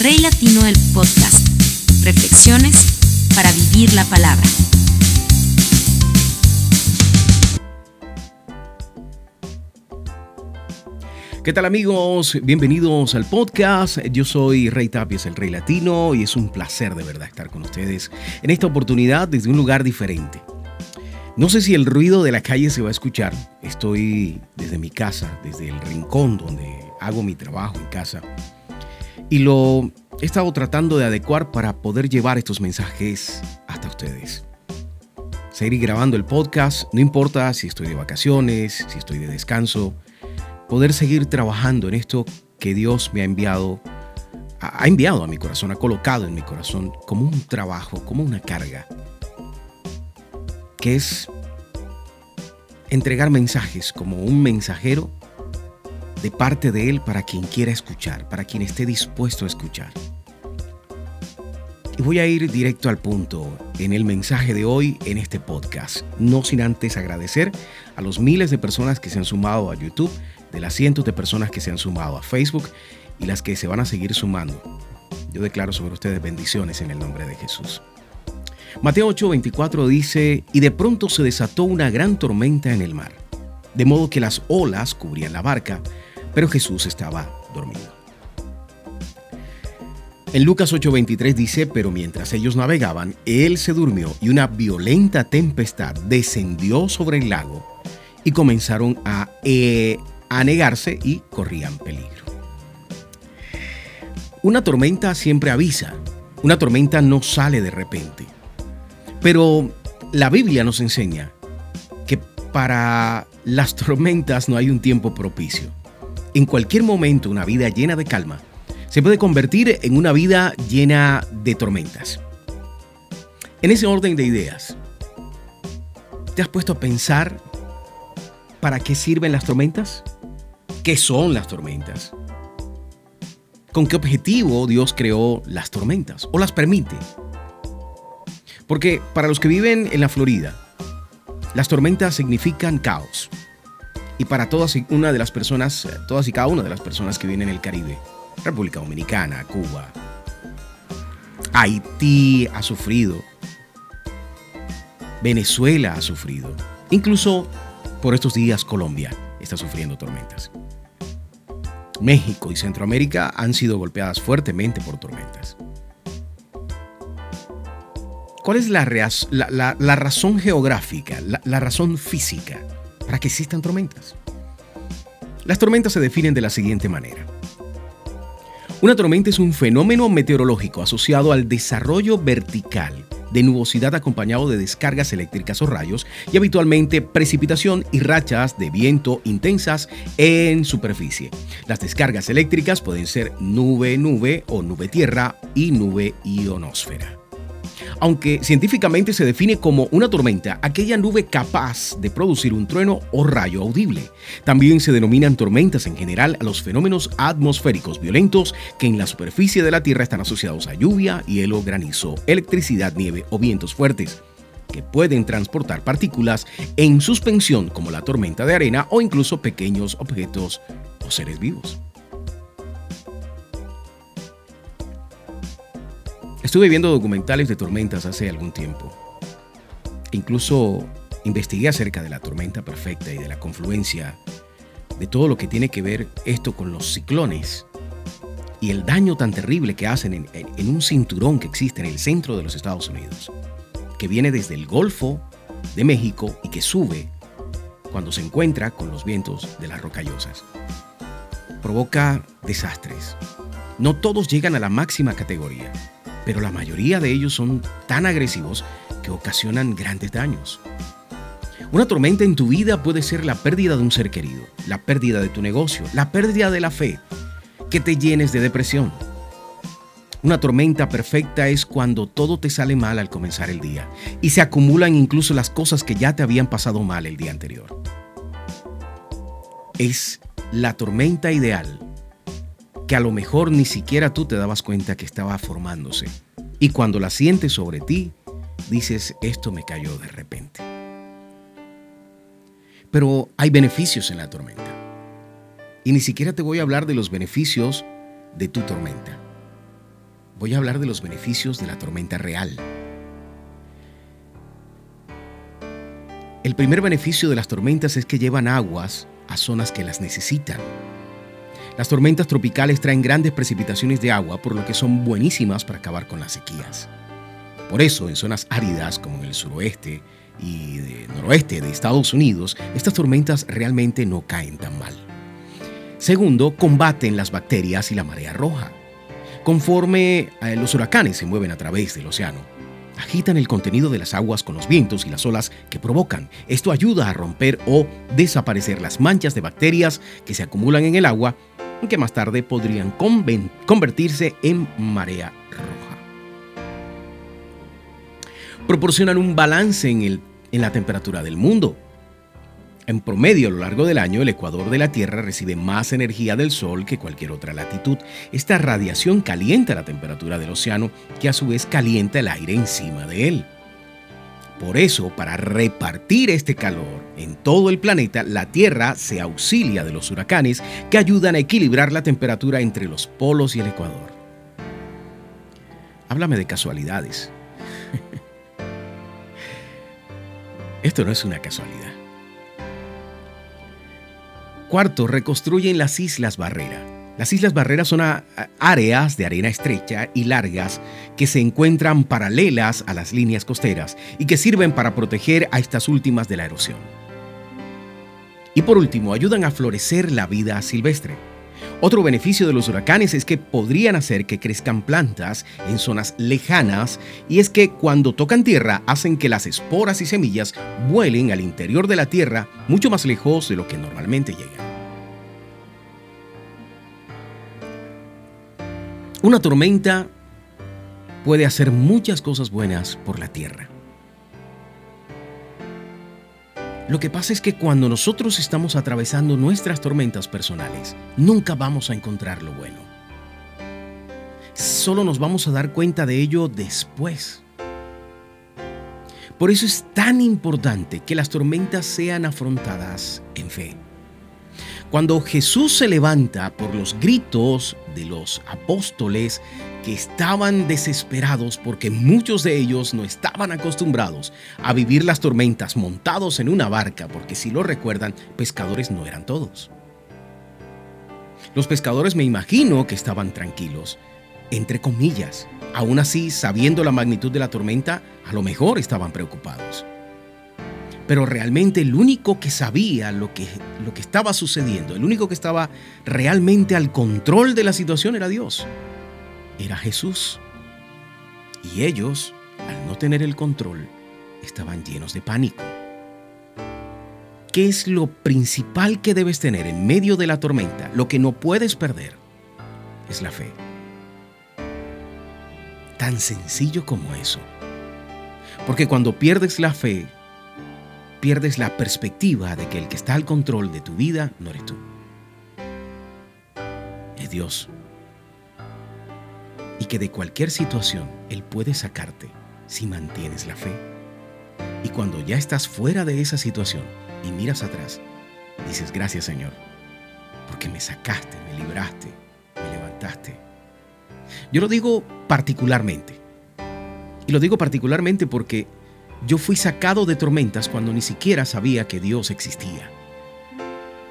Rey Latino del Podcast. Reflexiones para vivir la palabra. ¿Qué tal amigos? Bienvenidos al podcast. Yo soy Rey Tapias, el Rey Latino, y es un placer de verdad estar con ustedes en esta oportunidad desde un lugar diferente. No sé si el ruido de la calle se va a escuchar. Estoy desde mi casa, desde el rincón donde hago mi trabajo en casa. Y lo he estado tratando de adecuar para poder llevar estos mensajes hasta ustedes. Seguir grabando el podcast, no importa si estoy de vacaciones, si estoy de descanso, poder seguir trabajando en esto que Dios me ha enviado, ha enviado a mi corazón, ha colocado en mi corazón como un trabajo, como una carga que es entregar mensajes como un mensajero de parte de Él para quien quiera escuchar, para quien esté dispuesto a escuchar. Y voy a ir directo al punto en el mensaje de hoy en este podcast, no sin antes agradecer a los miles de personas que se han sumado a YouTube, de las cientos de personas que se han sumado a Facebook y las que se van a seguir sumando. Yo declaro sobre ustedes bendiciones en el nombre de Jesús. Mateo 8:24 dice, y de pronto se desató una gran tormenta en el mar, de modo que las olas cubrían la barca, pero Jesús estaba dormido. En Lucas 8:23 dice, pero mientras ellos navegaban, él se durmió y una violenta tempestad descendió sobre el lago y comenzaron a eh, anegarse y corrían peligro. Una tormenta siempre avisa, una tormenta no sale de repente. Pero la Biblia nos enseña que para las tormentas no hay un tiempo propicio. En cualquier momento una vida llena de calma se puede convertir en una vida llena de tormentas. En ese orden de ideas, ¿te has puesto a pensar para qué sirven las tormentas? ¿Qué son las tormentas? ¿Con qué objetivo Dios creó las tormentas o las permite? Porque para los que viven en la Florida, las tormentas significan caos. Y para todas y una de las personas, todas y cada una de las personas que viven en el Caribe, República Dominicana, Cuba, Haití ha sufrido, Venezuela ha sufrido, incluso por estos días Colombia está sufriendo tormentas. México y Centroamérica han sido golpeadas fuertemente por tormentas. ¿Cuál es la, razón geográfica, la razón física para que existan tormentas? Las tormentas se definen de la siguiente manera. Una tormenta es un fenómeno meteorológico asociado al desarrollo vertical de nubosidad acompañado de descargas eléctricas o rayos y habitualmente precipitación y rachas de viento intensas en superficie. Las descargas eléctricas pueden ser nube-nube o nube-tierra y nube-ionosfera aunque científicamente se define como una tormenta aquella nube capaz de producir un trueno o rayo audible. También se denominan tormentas en general a los fenómenos atmosféricos violentos que en la superficie de la Tierra están asociados a lluvia, hielo, granizo, electricidad, nieve o vientos fuertes que pueden transportar partículas en suspensión como la tormenta de arena o incluso pequeños objetos o seres vivos. Estuve viendo documentales de tormentas hace algún tiempo. Incluso investigué acerca de la tormenta perfecta y de la confluencia de todo lo que tiene que ver esto con los ciclones y el daño tan terrible que hacen en, un cinturón que existe en el centro de los Estados Unidos, que viene desde el Golfo de México y que sube cuando se encuentra con los vientos de las rocallosas. Provoca desastres. No todos llegan a la máxima categoría, pero la mayoría de ellos son tan agresivos que ocasionan grandes daños. Una tormenta en tu vida puede ser la pérdida de un ser querido, la pérdida de tu negocio, la pérdida de la fe, que te llenes de depresión. Una tormenta perfecta es cuando todo te sale mal al comenzar el día y se acumulan incluso las cosas que ya te habían pasado mal el día anterior. Es la tormenta ideal que a lo mejor ni siquiera tú te dabas cuenta que estaba formándose. Y cuando la sientes sobre ti, dices, esto me cayó de repente. Pero hay beneficios en la tormenta. Y ni siquiera te voy a hablar de los beneficios de tu tormenta. voy a hablar de los beneficios de la tormenta real. El primer beneficio de las tormentas es que llevan aguas a zonas que las necesitan. Las tormentas tropicales traen grandes precipitaciones de agua, por lo que son buenísimas para acabar con las sequías. Por eso, en zonas áridas como en el suroeste y noroeste de Estados Unidos, estas tormentas realmente no caen tan mal. Segundo, combaten las bacterias y la marea roja. Conforme eh, los huracanes se mueven a través del océano, agitan el contenido de las aguas con los vientos y las olas que provocan. Esto ayuda a romper o desaparecer las manchas de bacterias que se acumulan en el agua que más tarde podrían convertirse en marea roja. Proporcionan un balance en, el, en la temperatura del mundo en promedio, a lo largo del año, el ecuador de la Tierra recibe más energía del Sol que cualquier otra latitud. Esta radiación calienta la temperatura del océano, que a su vez calienta el aire encima de él. Por eso, para repartir este calor en todo el planeta, la Tierra se auxilia de los huracanes que ayudan a equilibrar la temperatura entre los polos y el ecuador. Háblame de casualidades. Esto no es una casualidad. Cuarto, reconstruyen las Islas Barrera. Las Islas Barreras son áreas de arena estrecha y largas que se encuentran paralelas a las líneas costeras y que sirven para proteger a estas últimas de la erosión. Y por último, ayudan a florecer la vida silvestre. Otro beneficio de los huracanes es que podrían hacer que crezcan plantas en zonas lejanas y es que cuando tocan tierra hacen que las esporas y semillas vuelen al interior de la tierra mucho más lejos de lo que normalmente llegan. Una tormenta puede hacer muchas cosas buenas por la tierra. Lo que pasa es que cuando nosotros estamos atravesando nuestras tormentas personales, nunca vamos a encontrar lo bueno. Solo nos vamos a dar cuenta de ello después. Por eso es tan importante que las tormentas sean afrontadas en fe. Cuando Jesús se levanta por los gritos de los apóstoles que estaban desesperados porque muchos de ellos no estaban acostumbrados a vivir las tormentas montados en una barca, porque si lo recuerdan, pescadores no eran todos. Los pescadores me imagino que estaban tranquilos, entre comillas. Aún así, sabiendo la magnitud de la tormenta, a lo mejor estaban preocupados. Pero realmente el único que sabía lo que, lo que estaba sucediendo, el único que estaba realmente al control de la situación era Dios. Era Jesús. Y ellos, al no tener el control, estaban llenos de pánico. ¿Qué es lo principal que debes tener en medio de la tormenta? Lo que no puedes perder es la fe. Tan sencillo como eso. Porque cuando pierdes la fe, pierdes la perspectiva de que el que está al control de tu vida no eres tú. Es Dios. Y que de cualquier situación Él puede sacarte si mantienes la fe. Y cuando ya estás fuera de esa situación y miras atrás, dices gracias Señor, porque me sacaste, me libraste, me levantaste. Yo lo digo particularmente. Y lo digo particularmente porque yo fui sacado de tormentas cuando ni siquiera sabía que Dios existía.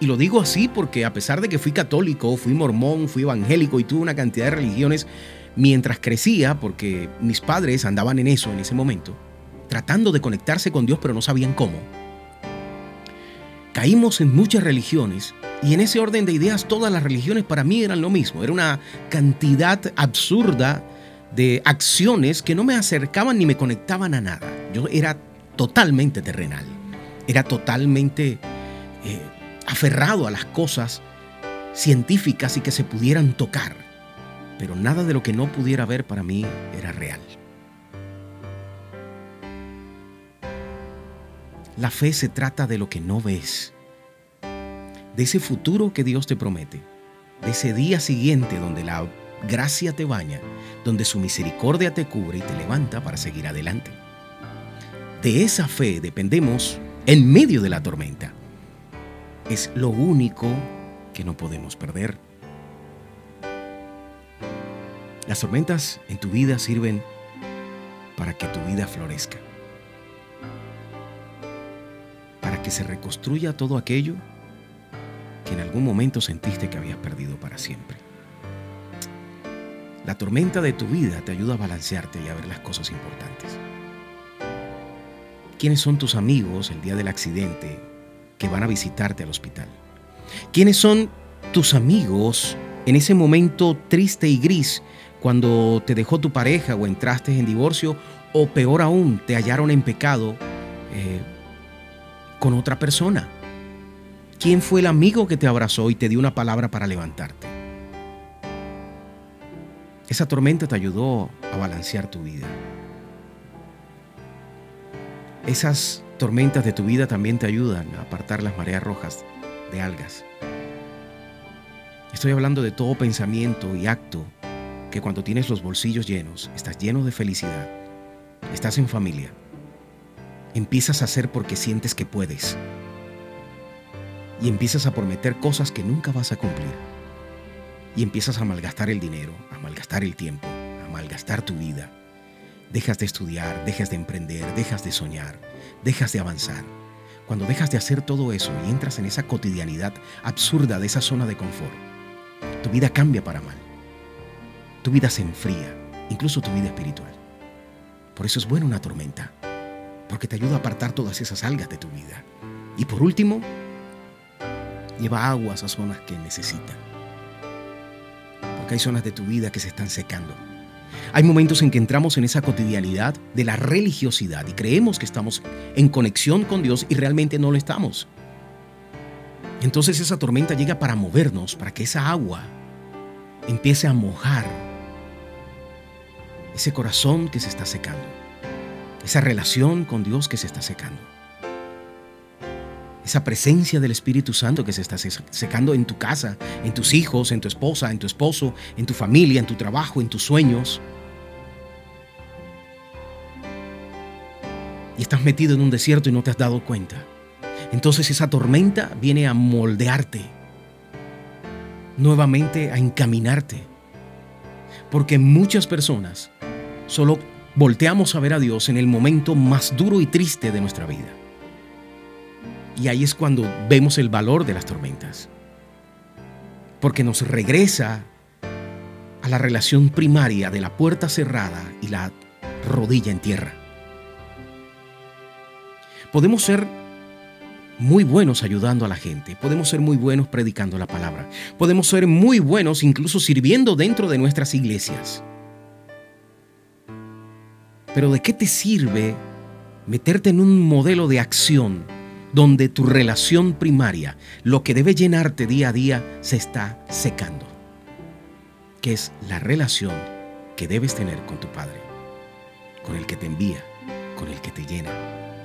Y lo digo así porque a pesar de que fui católico, fui mormón, fui evangélico y tuve una cantidad de religiones, mientras crecía, porque mis padres andaban en eso en ese momento, tratando de conectarse con Dios pero no sabían cómo, caímos en muchas religiones y en ese orden de ideas todas las religiones para mí eran lo mismo, era una cantidad absurda de acciones que no me acercaban ni me conectaban a nada. Yo era totalmente terrenal, era totalmente eh, aferrado a las cosas científicas y que se pudieran tocar, pero nada de lo que no pudiera ver para mí era real. La fe se trata de lo que no ves, de ese futuro que Dios te promete, de ese día siguiente donde la gracia te baña, donde su misericordia te cubre y te levanta para seguir adelante. De esa fe dependemos en medio de la tormenta. Es lo único que no podemos perder. Las tormentas en tu vida sirven para que tu vida florezca. Para que se reconstruya todo aquello que en algún momento sentiste que habías perdido para siempre. La tormenta de tu vida te ayuda a balancearte y a ver las cosas importantes. ¿Quiénes son tus amigos el día del accidente que van a visitarte al hospital? ¿Quiénes son tus amigos en ese momento triste y gris cuando te dejó tu pareja o entraste en divorcio o peor aún, te hallaron en pecado eh, con otra persona? ¿Quién fue el amigo que te abrazó y te dio una palabra para levantarte? Esa tormenta te ayudó a balancear tu vida. Esas tormentas de tu vida también te ayudan a apartar las mareas rojas de algas. Estoy hablando de todo pensamiento y acto que cuando tienes los bolsillos llenos, estás lleno de felicidad, estás en familia, empiezas a hacer porque sientes que puedes y empiezas a prometer cosas que nunca vas a cumplir y empiezas a malgastar el dinero, a malgastar el tiempo, a malgastar tu vida. Dejas de estudiar, dejas de emprender, dejas de soñar, dejas de avanzar. Cuando dejas de hacer todo eso y entras en esa cotidianidad absurda de esa zona de confort, tu vida cambia para mal tu vida se enfría, incluso tu vida espiritual. Por eso es buena una tormenta, porque te ayuda a apartar todas esas algas de tu vida. Y por último, lleva agua a zonas que necesitan. Hay zonas de tu vida que se están secando. Hay momentos en que entramos en esa cotidianidad de la religiosidad y creemos que estamos en conexión con Dios y realmente no lo estamos. Entonces esa tormenta llega para movernos, para que esa agua empiece a mojar ese corazón que se está secando, esa relación con Dios que se está secando, esa presencia del Espíritu Santo que se está secando en tu casa, en tus hijos, en tu esposa, en tu esposo, en tu familia, en tu trabajo, en tus sueños. Y estás metido en un desierto y no te has dado cuenta. Entonces esa tormenta viene a moldearte, nuevamente a encaminarte. Porque muchas personas Solo volteamos a ver a Dios en el momento más duro y triste de nuestra vida. Y ahí es cuando vemos el valor de las tormentas. Porque nos regresa a la relación primaria de la puerta cerrada y la rodilla en tierra. Podemos ser muy buenos ayudando a la gente, podemos ser muy buenos predicando la palabra, podemos ser muy buenos incluso sirviendo dentro de nuestras iglesias. Pero ¿de qué te sirve meterte en un modelo de acción donde tu relación primaria, lo que debe llenarte día a día, se está secando? Que es la relación que debes tener con tu Padre, con el que te envía, con el que te llena,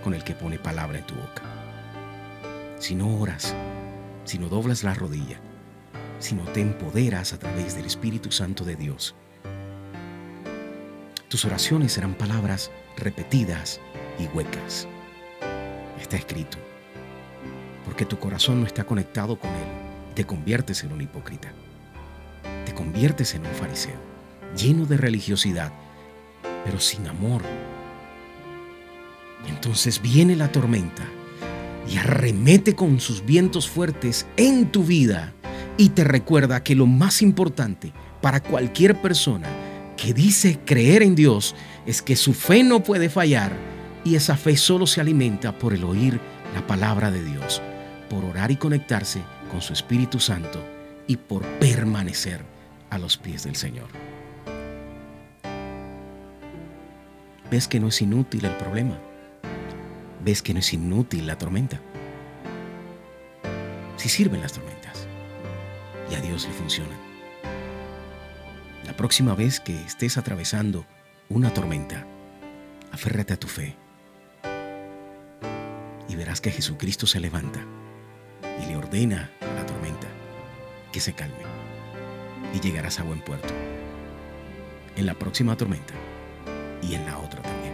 con el que pone palabra en tu boca. Si no oras, si no doblas la rodilla, si no te empoderas a través del Espíritu Santo de Dios, tus oraciones serán palabras repetidas y huecas. Está escrito. Porque tu corazón no está conectado con Él, te conviertes en un hipócrita. Te conviertes en un fariseo, lleno de religiosidad, pero sin amor. Entonces viene la tormenta y arremete con sus vientos fuertes en tu vida y te recuerda que lo más importante para cualquier persona que dice creer en Dios es que su fe no puede fallar y esa fe solo se alimenta por el oír la palabra de Dios, por orar y conectarse con su Espíritu Santo y por permanecer a los pies del Señor. ¿Ves que no es inútil el problema? ¿Ves que no es inútil la tormenta? Si sirven las tormentas y a Dios le funcionan. La próxima vez que estés atravesando una tormenta, aférrate a tu fe y verás que Jesucristo se levanta y le ordena a la tormenta que se calme y llegarás a buen puerto en la próxima tormenta y en la otra también.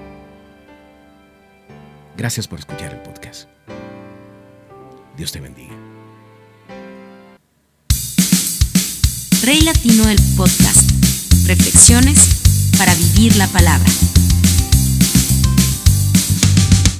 Gracias por escuchar el podcast. Dios te bendiga. Rey Latino el podcast Reflexiones para vivir la palabra.